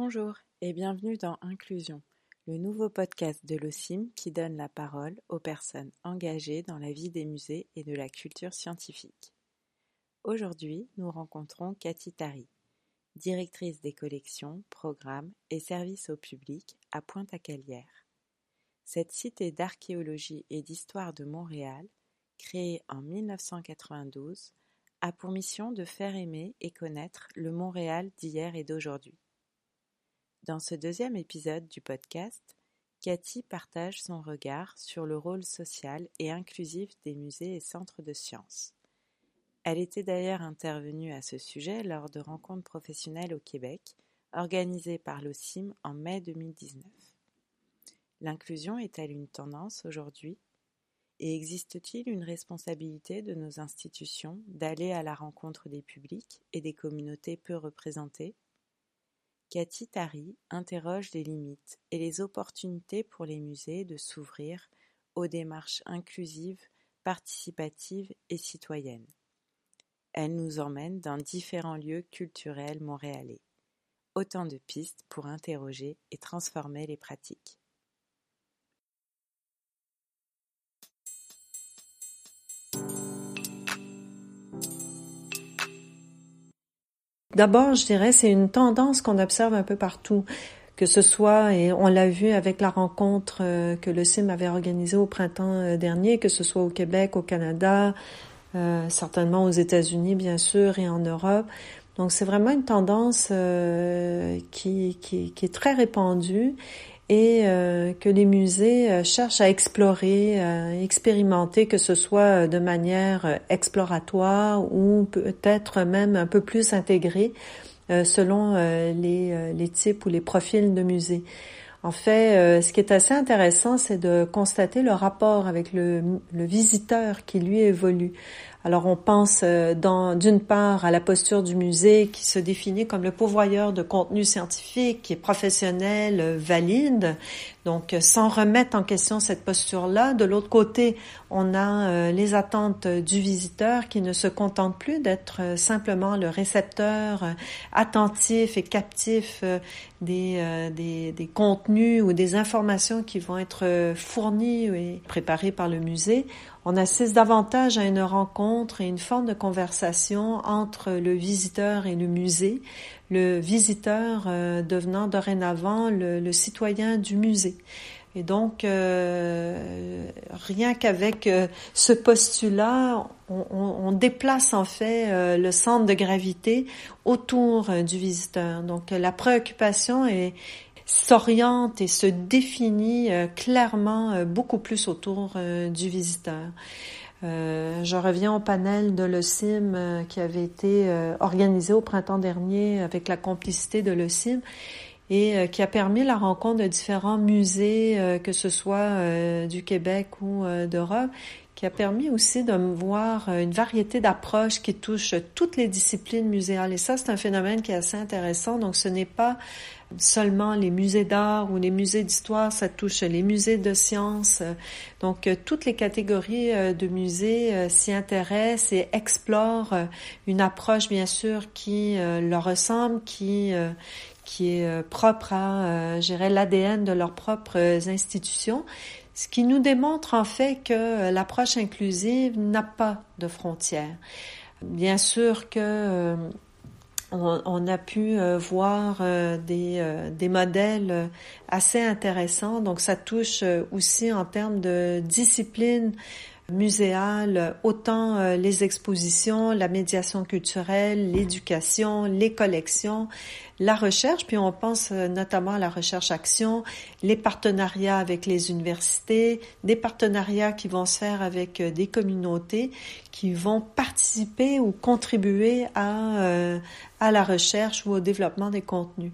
Bonjour et bienvenue dans Inclusion, le nouveau podcast de l'OCIM qui donne la parole aux personnes engagées dans la vie des musées et de la culture scientifique. Aujourd'hui, nous rencontrons Cathy Tari, directrice des collections, programmes et services au public à Pointe-à-Calière. Cette cité d'archéologie et d'histoire de Montréal, créée en 1992, a pour mission de faire aimer et connaître le Montréal d'hier et d'aujourd'hui. Dans ce deuxième épisode du podcast, Cathy partage son regard sur le rôle social et inclusif des musées et centres de sciences. Elle était d'ailleurs intervenue à ce sujet lors de rencontres professionnelles au Québec, organisées par l'OCIM en mai 2019. L'inclusion est-elle une tendance aujourd'hui? Et existe-t-il une responsabilité de nos institutions d'aller à la rencontre des publics et des communautés peu représentées? Cathy Tari interroge les limites et les opportunités pour les musées de s'ouvrir aux démarches inclusives, participatives et citoyennes. Elle nous emmène dans différents lieux culturels montréalais. Autant de pistes pour interroger et transformer les pratiques. D'abord, je dirais, c'est une tendance qu'on observe un peu partout, que ce soit, et on l'a vu avec la rencontre euh, que le CIM avait organisée au printemps euh, dernier, que ce soit au Québec, au Canada, euh, certainement aux États-Unis, bien sûr, et en Europe. Donc, c'est vraiment une tendance qui, est très répandue et euh, que les musées euh, cherchent à explorer, à expérimenter, que ce soit de manière euh, exploratoire ou peut-être même un peu plus intégrée selon les, les, types ou les profils de musées. En fait, ce qui est assez intéressant, c'est de constater le rapport avec le, le visiteur qui lui évolue. Alors on pense euh, d'une part à la posture du musée qui se définit comme le pourvoyeur de contenu scientifique, est professionnel, euh, valide, donc euh, sans remettre en question cette posture-là. De l'autre côté, on a les attentes du visiteur qui ne se contente plus d'être simplement le récepteur attentif et captif des, des, des, contenus ou des informations qui vont être fournies et préparées par le musée. On assiste davantage à une rencontre et une forme de conversation entre le visiteur et le musée, le visiteur euh, devenant dorénavant le, citoyen du musée. Et donc, euh, rien qu'avec euh, ce postulat, on, on, déplace en fait le centre de gravité autour du visiteur. Donc, la préoccupation est, s'oriente et se définit euh, clairement euh, beaucoup plus autour euh, du visiteur. je reviens au panel de l'OCIM qui avait été organisé au printemps dernier avec la complicité de l'OCIM et qui a permis la rencontre de différents musées, que ce soit du Québec ou d'Europe, qui a permis aussi de me voir une variété d'approches qui touchent toutes les disciplines muséales. Et ça, c'est un phénomène qui est assez intéressant. Donc, ce n'est pas seulement les musées d'art ou les musées d'histoire, ça touche les musées de sciences. Donc, euh, toutes les catégories euh, de musées euh, s'y intéressent et explorent une approche, bien sûr, qui leur ressemble, qui qui est propre à, gérer l'ADN de leurs propres institutions, ce qui nous démontre en fait que l'approche inclusive n'a pas de frontières. Bien sûr que on, a pu euh, voir euh, des, euh, des, modèles assez intéressants. Donc ça touche aussi en termes de discipline muséale, autant les expositions, la médiation culturelle, l'éducation, les collections, la recherche, puis on pense notamment à la recherche-action, les partenariats avec les universités, des partenariats qui vont se faire avec des communautés qui vont participer ou contribuer à, à la recherche ou au développement des contenus.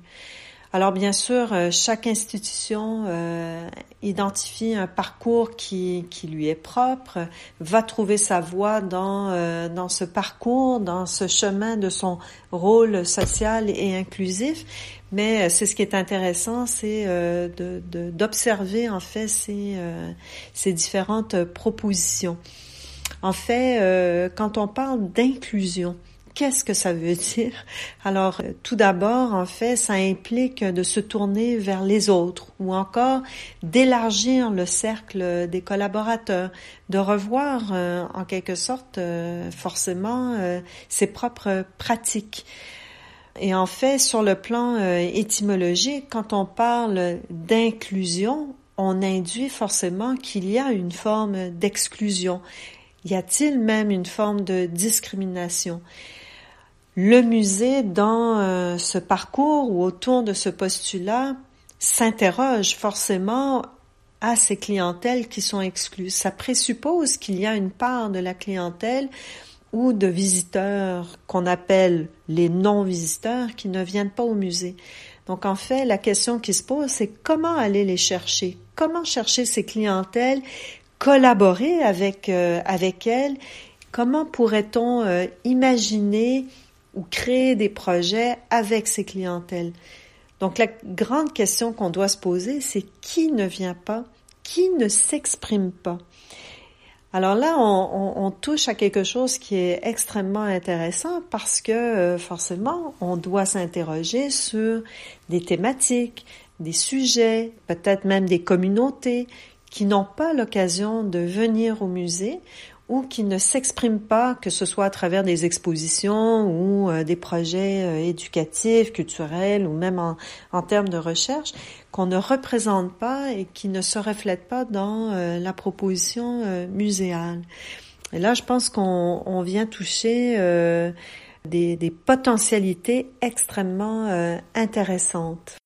Alors bien sûr, euh, chaque institution euh, identifie un parcours qui, lui est propre, va trouver sa voie dans, euh, dans ce parcours, dans ce chemin de son rôle social et inclusif. Mais c'est ce qui est intéressant, c'est d'observer en fait ces, ces différentes propositions. En fait, quand on parle d'inclusion, Qu'est-ce que ça veut dire? Alors, euh, tout d'abord, en fait, ça implique de se tourner vers les autres ou encore d'élargir le cercle des collaborateurs, de revoir euh, en quelque sorte euh, forcément ses propres pratiques. Et en fait, sur le plan étymologique, quand on parle d'inclusion, on induit forcément qu'il y a une forme d'exclusion. Y a-t-il même une forme de discrimination? Le musée, dans euh, ce parcours ou autour de ce postulat, s'interroge forcément à ces clientèles qui sont exclues. Ça présuppose qu'il y a une part de la clientèle ou de visiteurs qu'on appelle les non-visiteurs qui ne viennent pas au musée. Donc en fait, la question qui se pose, c'est comment aller les chercher? Comment chercher ces clientèles? Collaborer avec, euh, avec elles? Comment pourrait-on euh, imaginer ou créer des projets avec ces clientèles. Donc la grande question qu'on doit se poser, c'est qui ne vient pas, qui ne s'exprime pas. Alors là, on, touche à quelque chose qui est extrêmement intéressant parce que euh, forcément, on doit s'interroger sur des thématiques, des sujets, peut-être même des communautés qui n'ont pas l'occasion de venir au musée ou qui ne s'expriment pas, que ce soit à travers des expositions ou euh, des projets euh, éducatifs, culturels ou même en, termes de recherche, qu'on ne représente pas et qui ne se reflètent pas dans euh, la proposition muséale. Et là, je pense qu'on on vient toucher des, potentialités extrêmement intéressantes.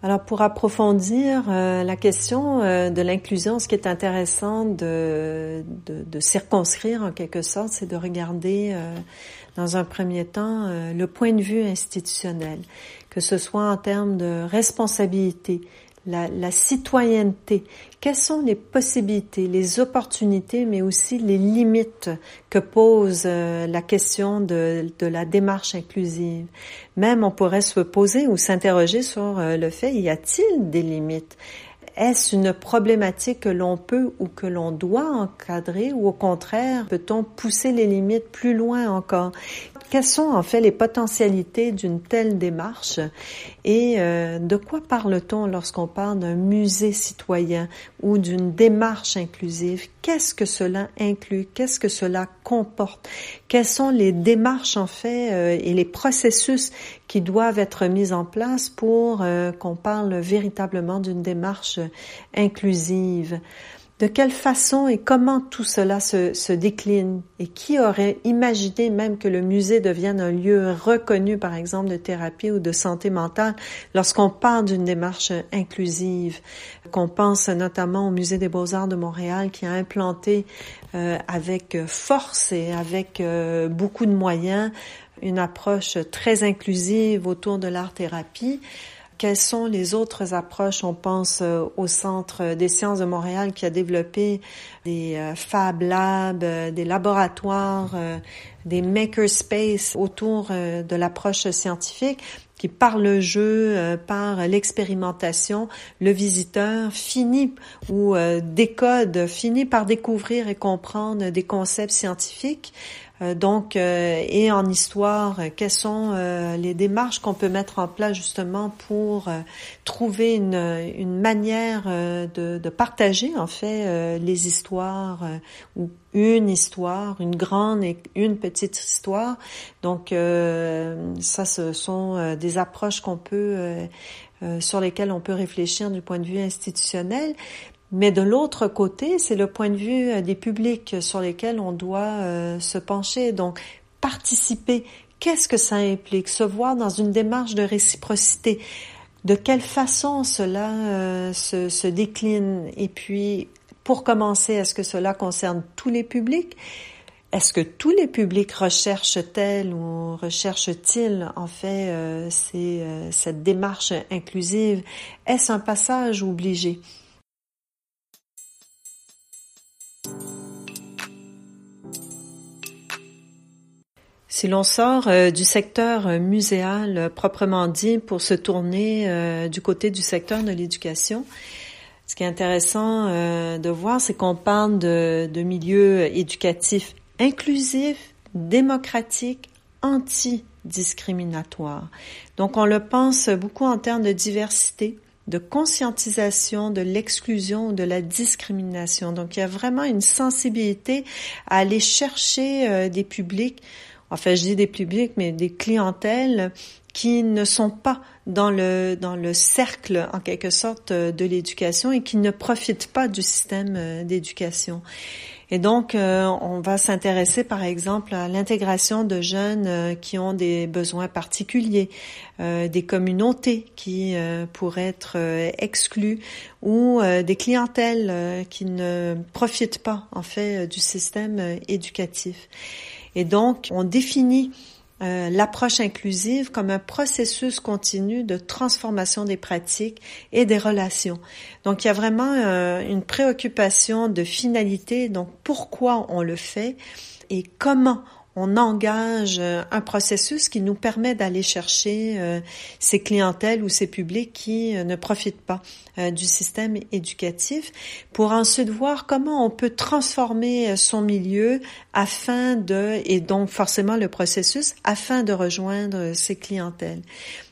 Alors pour approfondir euh, la question euh, de l'inclusion, ce qui est intéressant de, de, circonscrire en quelque sorte, c'est de regarder euh, dans un premier temps le point de vue institutionnel, que ce soit en termes de responsabilité, la, citoyenneté. Quelles sont les possibilités, les opportunités, mais aussi les limites que pose euh, la question de, de, la démarche inclusive? Même on pourrait se poser ou s'interroger sur euh, le fait, y a-t-il des limites? Est-ce une problématique que l'on peut ou que l'on doit encadrer ou au contraire peut-on pousser les limites plus loin encore? Quelles sont en fait les potentialités d'une telle démarche? Et euh, de quoi parle-t-on lorsqu'on parle d'un musée citoyen ou d'une démarche inclusive? Qu'est-ce que cela inclut? Qu'est-ce que cela comporte? Quelles sont les démarches en fait euh, et les processus qui doivent être mis en place pour euh, qu'on parle véritablement d'une démarche inclusive? De quelle façon et comment tout cela se, décline? Et qui aurait imaginé même que le musée devienne un lieu reconnu, par exemple, de thérapie ou de santé mentale lorsqu'on parle d'une démarche inclusive, qu'on pense notamment au musée des beaux-arts de Montréal qui a implanté euh, avec force et avec euh, beaucoup de moyens une approche très inclusive autour de l'art-thérapie. Quelles sont les autres approches? On pense euh, au Centre des sciences de Montréal qui a développé des euh, Fab Labs, euh, des laboratoires, des makerspace autour de l'approche scientifique qui par le jeu, par l'expérimentation, le visiteur finit ou décode, finit par découvrir et comprendre des concepts scientifiques donc, euh, et en histoire, quelles sont euh, les démarches qu'on peut mettre en place justement pour trouver une, manière de, de, partager en fait les histoires ou une histoire, une grande et une petite histoire. Donc, ça, ce sont des approches qu'on peut sur lesquelles on peut réfléchir du point de vue institutionnel. Mais de l'autre côté, c'est le point de vue euh, des publics sur lesquels on doit euh, se pencher. Donc, participer, qu'est-ce que ça implique? Se voir dans une démarche de réciprocité. De quelle façon cela euh, se, se, décline? Et puis, pour commencer, est-ce que cela concerne tous les publics? Est-ce que tous les publics recherchent-elles ou recherchent-ils en fait euh, cette démarche inclusive? Est-ce un passage obligé? Si l'on sort euh, du secteur euh, muséal euh, proprement dit pour se tourner du côté du secteur de l'éducation, ce qui est intéressant de voir, c'est qu'on parle de, de milieux éducatifs inclusifs, démocratiques, anti-discriminatoires. Donc on le pense beaucoup en termes de diversité, de conscientisation de l'exclusion ou de la discrimination. Donc il y a vraiment une sensibilité à aller chercher des publics enfin je dis des publics, mais des clientèles qui ne sont pas dans le dans le cercle en quelque sorte de l'éducation et qui ne profitent pas du système euh, d'éducation. Et donc, euh, on va s'intéresser, par exemple, à l'intégration de jeunes euh, qui ont des besoins particuliers, des communautés qui pourraient être exclues ou des clientèles qui ne profitent pas, en fait, du système éducatif. Et donc, on définit euh, l'approche inclusive comme un processus continu de transformation des pratiques et des relations. Donc, il y a vraiment euh, une préoccupation de finalité, donc pourquoi on le fait et comment on engage euh, un processus qui nous permet d'aller chercher euh, ces clientèles ou ces publics qui euh, ne profitent pas du système éducatif pour ensuite voir comment on peut transformer son milieu afin de, et donc forcément le processus, afin de rejoindre ces clientèles.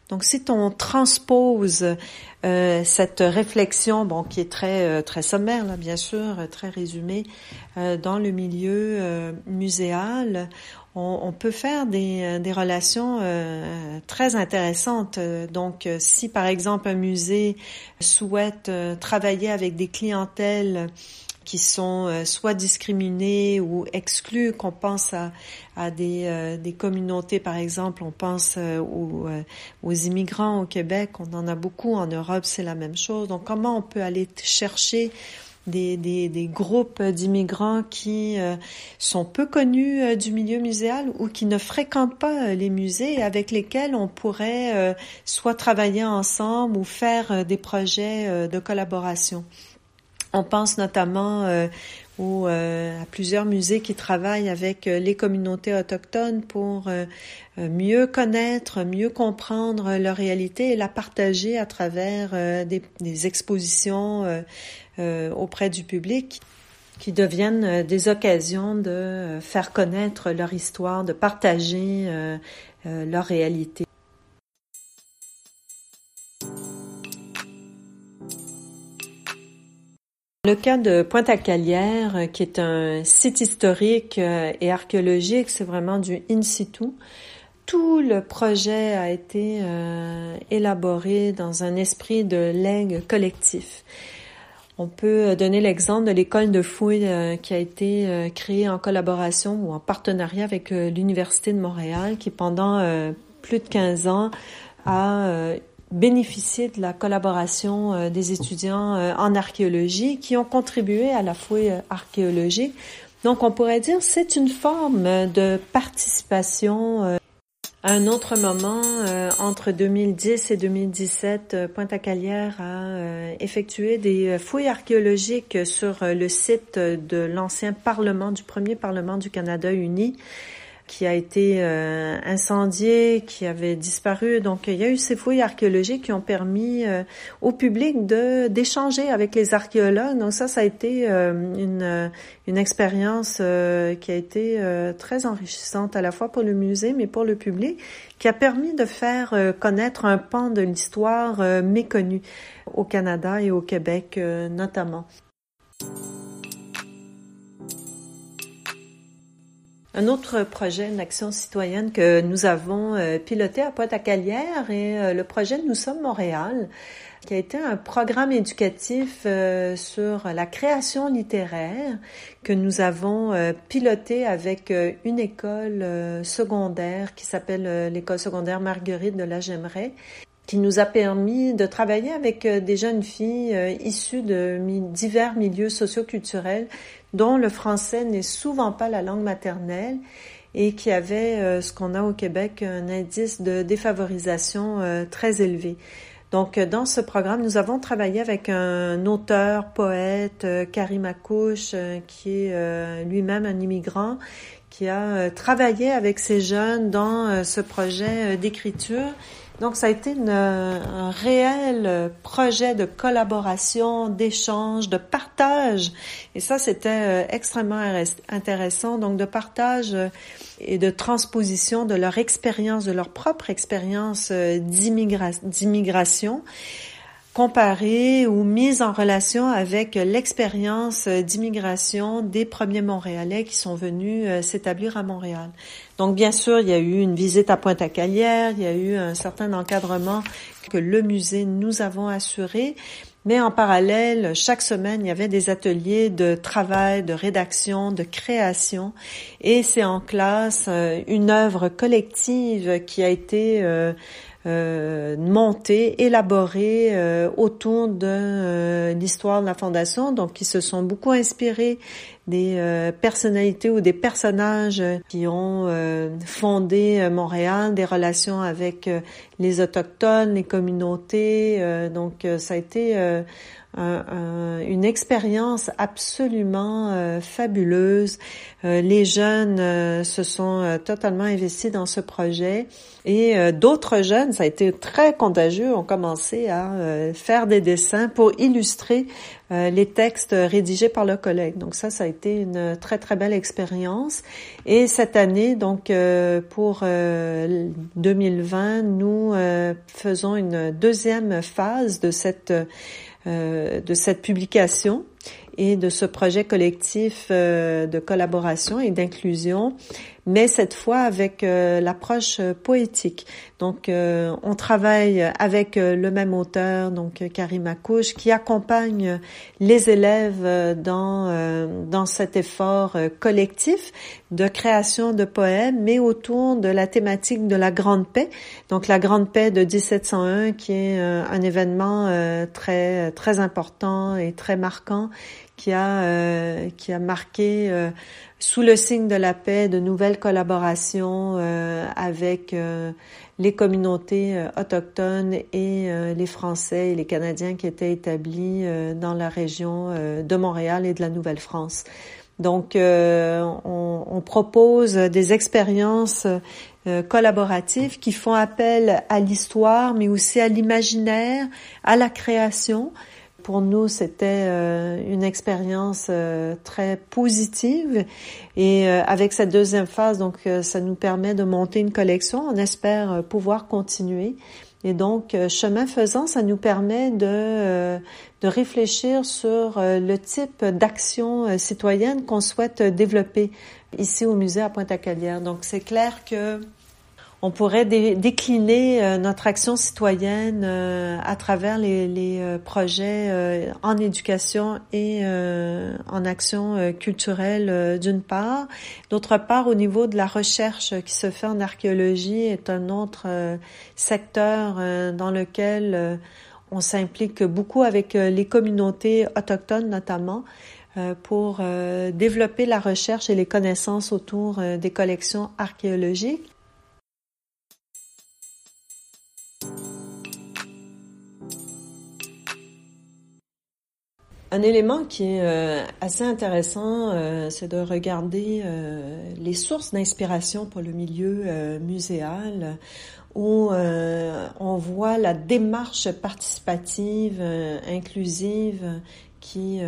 Donc, si on transpose euh, cette réflexion, bon, qui est très très sommaire, là, bien sûr, très résumée, euh, dans le milieu muséal, on, peut faire des, euh, des relations euh, très intéressantes. Donc, euh, si par exemple un musée souhaite travailler avec des clientèles qui sont soit discriminées ou exclues, qu'on pense à, à des, des, communautés, par exemple, on pense aux, aux, immigrants au Québec, on en a beaucoup, en Europe c'est la même chose. Donc comment on peut aller chercher des, des, des groupes d'immigrants qui euh, sont peu connus euh, du milieu muséal ou qui ne fréquentent pas euh, les musées avec lesquels on pourrait soit travailler ensemble ou faire des projets de collaboration? On pense notamment ou à plusieurs musées qui travaillent avec les communautés autochtones pour mieux connaître, mieux comprendre leur réalité et la partager à travers des, expositions euh, auprès du public qui deviennent euh, des occasions de euh, faire connaître leur histoire, de partager leur réalité. Le cas de Pointe-à-Calière, qui est un site historique et archéologique, c'est vraiment du in situ. Tout le projet a été élaboré dans un esprit de legs collectif. On peut euh, donner l'exemple de l'école de fouilles euh, qui a été euh, créée en collaboration ou en partenariat avec l'Université de Montréal qui pendant plus de 15 ans a bénéficié de la collaboration des étudiants en archéologie qui ont contribué à la fouille archéologique. Donc on pourrait dire c'est une forme de participation un autre moment, euh, entre 2010 et 2017, euh, Pointe-à-Calière a euh, effectué des fouilles archéologiques sur le site de l'ancien Parlement, du premier Parlement du Canada uni, qui a été euh, incendié, qui avait disparu. Donc, il y a eu ces fouilles archéologiques qui ont permis euh, au public de d'échanger avec les archéologues. Donc ça, ça a été euh, une, une expérience qui a été très enrichissante à la fois pour le musée, mais pour le public, qui a permis de faire connaître un pan de l'histoire méconnu au Canada et au Québec notamment. Un autre projet, une action citoyenne que nous avons euh, piloté à Pointe-à-Calière et euh, le projet Nous sommes Montréal, qui a été un programme éducatif euh, sur la création littéraire que nous avons piloté avec une école secondaire qui s'appelle l'école secondaire Marguerite de la Gemeraie qui nous a permis de travailler avec des jeunes filles issues de divers milieux socioculturels dont le français n'est souvent pas la langue maternelle et qui avait euh, ce qu'on a au Québec un indice de défavorisation euh, très élevé. Donc, dans ce programme, nous avons travaillé avec un auteur, poète, Karim Akouche, qui est lui-même un immigrant, qui a travaillé avec ces jeunes dans ce projet d'écriture donc, ça a été un réel projet de collaboration, d'échange, de partage. Et ça, c'était euh, extrêmement intéressant. Donc, de partage euh, et de transposition de leur expérience, de leur propre expérience euh, d'immigration comparée ou mise en relation avec l'expérience d'immigration des premiers Montréalais qui sont venus s'établir à Montréal. Donc, bien sûr, il y a eu une visite à Pointe-à-Calière, il y a eu un certain encadrement que le musée nous avons assuré. Mais en parallèle, chaque semaine, il y avait des ateliers de travail, de rédaction, de création. Et c'est en classe euh, une œuvre collective qui a été euh, euh, montée, élaborée autour de l'histoire de la Fondation. Donc, ils se sont beaucoup inspirés des euh, personnalités ou des personnages qui ont euh, fondé euh, Montréal, des relations avec les autochtones, les communautés. donc ça a été une expérience absolument fabuleuse. les jeunes se sont totalement investis dans ce projet et d'autres jeunes, ça a été très contagieux, ont commencé à faire des dessins pour illustrer les textes rédigés par le collègue. Donc ça, ça a été une très très belle expérience. Et cette année, donc euh, pour 2020, euh, nous euh, faisons une deuxième phase de cette de cette publication et de ce projet collectif euh, de collaboration et d'inclusion, mais cette fois avec euh, l'approche poétique. Donc, euh, on travaille avec le même auteur, donc Karim Akouche, qui accompagne les élèves dans dans cet effort collectif de création de poèmes, mais autour de la thématique de la Grande Paix. Donc, la Grande Paix de 1701, qui est un événement très très important et très marquant qui a euh, qui a marqué euh, sous le signe de la paix de nouvelles collaborations euh, avec les communautés autochtones et les Français et les Canadiens qui étaient établis dans la région de Montréal et de la Nouvelle-France. Donc, on, on, propose des expériences collaboratives qui font appel à l'histoire, mais aussi à l'imaginaire, à la création, pour nous, c'était euh, une expérience euh, très positive. Et euh, avec cette deuxième phase, donc, ça nous permet de monter une collection. On espère pouvoir continuer. Et donc, chemin faisant, ça nous permet de, de réfléchir sur le type d'action citoyenne qu'on souhaite développer ici au musée à Pointe-à-Calière. Donc, c'est clair que on pourrait décliner euh, notre action citoyenne euh, à travers les, euh, projets en éducation et en action culturelle d'une part. D'autre part, au niveau de la recherche qui se fait en archéologie est un autre secteur dans lequel on s'implique beaucoup avec les communautés autochtones notamment pour développer la recherche et les connaissances autour des collections archéologiques. Un élément qui est euh, assez intéressant, euh, c'est de regarder euh, les sources d'inspiration pour le milieu muséal, où on voit la démarche participative, inclusive, qui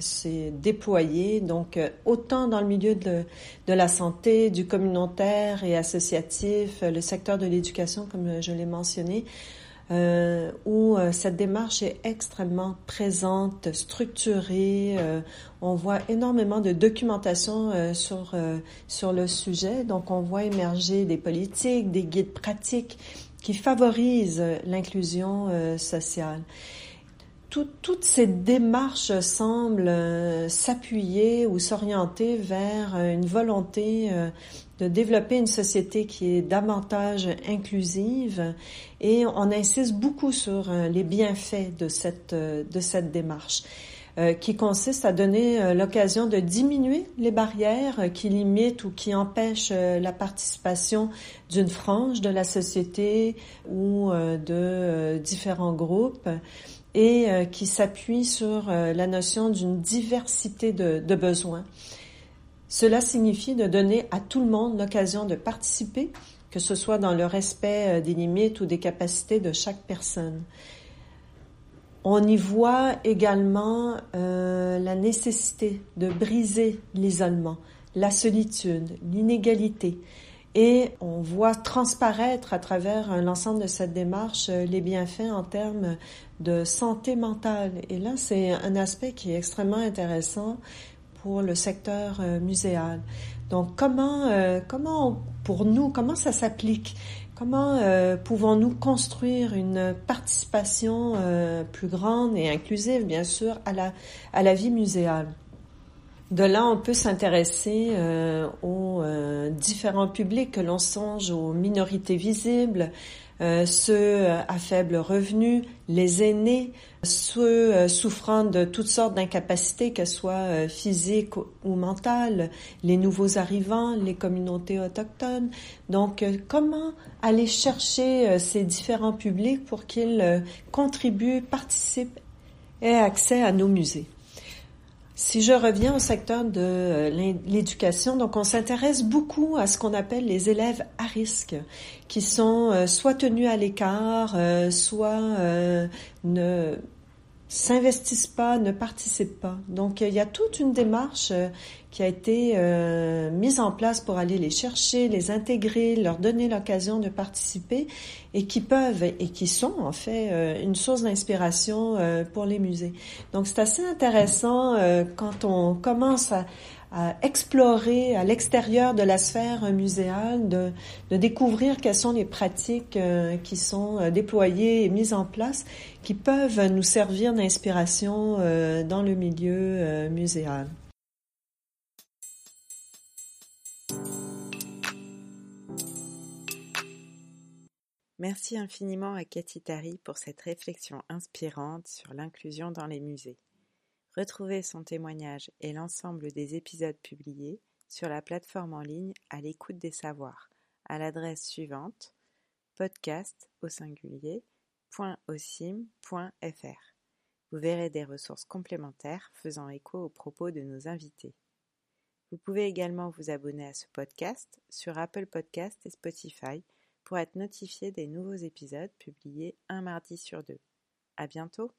s'est déployée, donc autant dans le milieu de, de, la santé, du communautaire et associatif, le secteur de l'éducation, comme je l'ai mentionné, euh, où euh, cette démarche est extrêmement présente, structurée. Euh, on voit énormément de documentation euh, sur sur le sujet. Donc, on voit émerger des politiques, des guides pratiques qui favorisent l'inclusion sociale. toutes ces démarches semblent s'appuyer ou s'orienter vers une volonté de développer une société qui est davantage inclusive et on insiste beaucoup sur euh, les bienfaits de cette, euh, de cette démarche. qui consiste à donner l'occasion de diminuer les barrières qui limitent ou qui empêchent la participation d'une frange de la société ou de différents groupes et qui s'appuie sur la notion d'une diversité de, de besoins. Cela signifie de donner à tout le monde l'occasion de participer, que ce soit dans le respect des limites ou des capacités de chaque personne. On y voit également euh, la nécessité de briser l'isolement, la solitude, l'inégalité. Et on voit transparaître à travers l'ensemble de cette démarche euh, les bienfaits en termes de santé mentale. Et là, c'est un aspect qui est extrêmement intéressant pour le secteur euh, muséal. Donc, comment, comment, pour nous, comment ça s'applique? Comment euh, pouvons-nous construire une participation euh, plus grande et inclusive, bien sûr, à la, à la vie muséale? De là, on peut s'intéresser euh, aux différents publics, que l'on songe aux minorités visibles, euh, ceux euh, à faible revenu, les aînés, ceux euh, souffrant de toutes sortes d'incapacités, qu'elles soient physiques ou mentales, les nouveaux arrivants, les communautés autochtones. Donc, comment aller chercher ces différents publics pour qu'ils contribuent, participent et aient accès à nos musées? Si je reviens au secteur de euh, l'éducation, donc on s'intéresse beaucoup à ce qu'on appelle les élèves à risque, qui sont euh, soit tenus à l'écart, euh, soit ne s'investissent pas, ne participent pas. Donc il y a toute une démarche euh, qui a été euh, mise en place pour aller les chercher, les intégrer, leur donner l'occasion de participer et qui peuvent et qui sont en fait euh, une source d'inspiration pour les musées. Donc c'est assez intéressant quand on commence à, à explorer à l'extérieur de la sphère muséale, de, découvrir quelles sont les pratiques euh, qui sont euh, déployées et mises en place, qui peuvent nous servir d'inspiration euh, dans le milieu muséal. Merci infiniment à Cathy Tari pour cette réflexion inspirante sur l'inclusion dans les musées. Retrouvez son témoignage et l'ensemble des épisodes publiés sur la plateforme en ligne à l'écoute des savoirs à l'adresse suivante podcast au singulier Vous verrez des ressources complémentaires faisant écho aux propos de nos invités. Vous pouvez également vous abonner à ce podcast sur Apple Podcast et Spotify pour être notifié des nouveaux épisodes publiés un mardi sur deux. À bientôt!